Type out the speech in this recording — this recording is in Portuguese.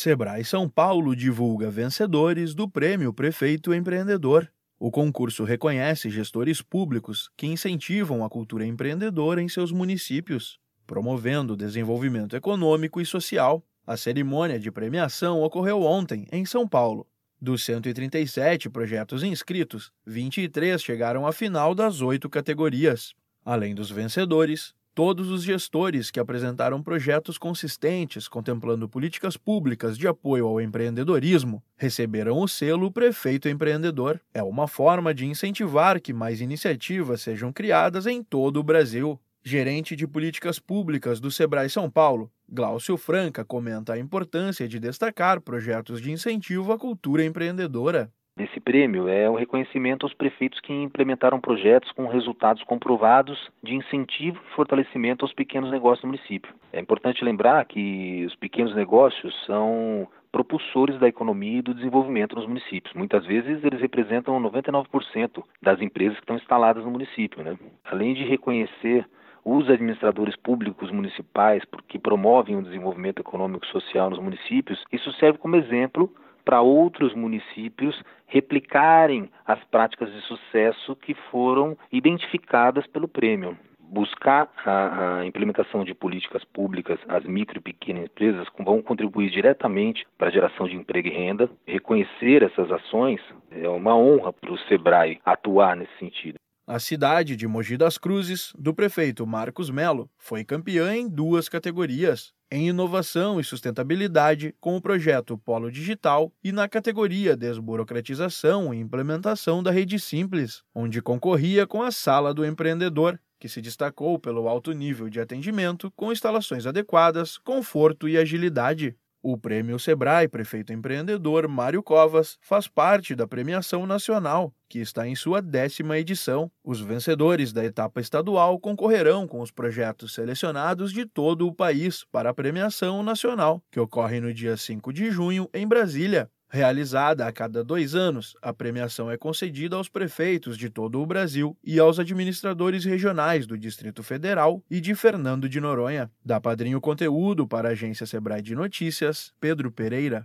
Sebrae São Paulo divulga vencedores do Prêmio Prefeito Empreendedor. O concurso reconhece gestores públicos que incentivam a cultura empreendedora em seus municípios, promovendo o desenvolvimento econômico e social. A cerimônia de premiação ocorreu ontem, em São Paulo. Dos 137 projetos inscritos, 23 chegaram à final das oito categorias. Além dos vencedores, Todos os gestores que apresentaram projetos consistentes contemplando políticas públicas de apoio ao empreendedorismo receberam o selo Prefeito Empreendedor. É uma forma de incentivar que mais iniciativas sejam criadas em todo o Brasil. Gerente de políticas públicas do Sebrae São Paulo, Glaucio Franca comenta a importância de destacar projetos de incentivo à cultura empreendedora desse prêmio é o reconhecimento aos prefeitos que implementaram projetos com resultados comprovados de incentivo e fortalecimento aos pequenos negócios do município. É importante lembrar que os pequenos negócios são propulsores da economia e do desenvolvimento nos municípios. Muitas vezes eles representam 99% das empresas que estão instaladas no município. Né? Além de reconhecer os administradores públicos municipais que promovem o desenvolvimento econômico e social nos municípios, isso serve como exemplo para outros municípios replicarem as práticas de sucesso que foram identificadas pelo prêmio. Buscar a, a, implementação de políticas públicas às micro e pequenas empresas vão contribuir diretamente para a geração de emprego e renda. Reconhecer essas ações é uma honra para o SEBRAE atuar nesse sentido. A cidade de Mogi das Cruzes, do prefeito Marcos Melo, foi campeã em duas categorias: em inovação e sustentabilidade, com o projeto Polo Digital, e na categoria Desburocratização e Implementação da Rede Simples, onde concorria com a Sala do Empreendedor, que se destacou pelo alto nível de atendimento, com instalações adequadas, conforto e agilidade. O Prêmio Sebrae Prefeito Empreendedor Mário Covas faz parte da premiação nacional, que está em sua décima edição. Os vencedores da etapa estadual concorrerão com os projetos selecionados de todo o país para a premiação nacional, que ocorre no dia 5 de junho em Brasília. Realizada a cada dois anos, a premiação é concedida aos prefeitos de todo o Brasil e aos administradores regionais do Distrito Federal e de Fernando de Noronha. Da Padrinho Conteúdo para a agência Sebrae de Notícias, Pedro Pereira.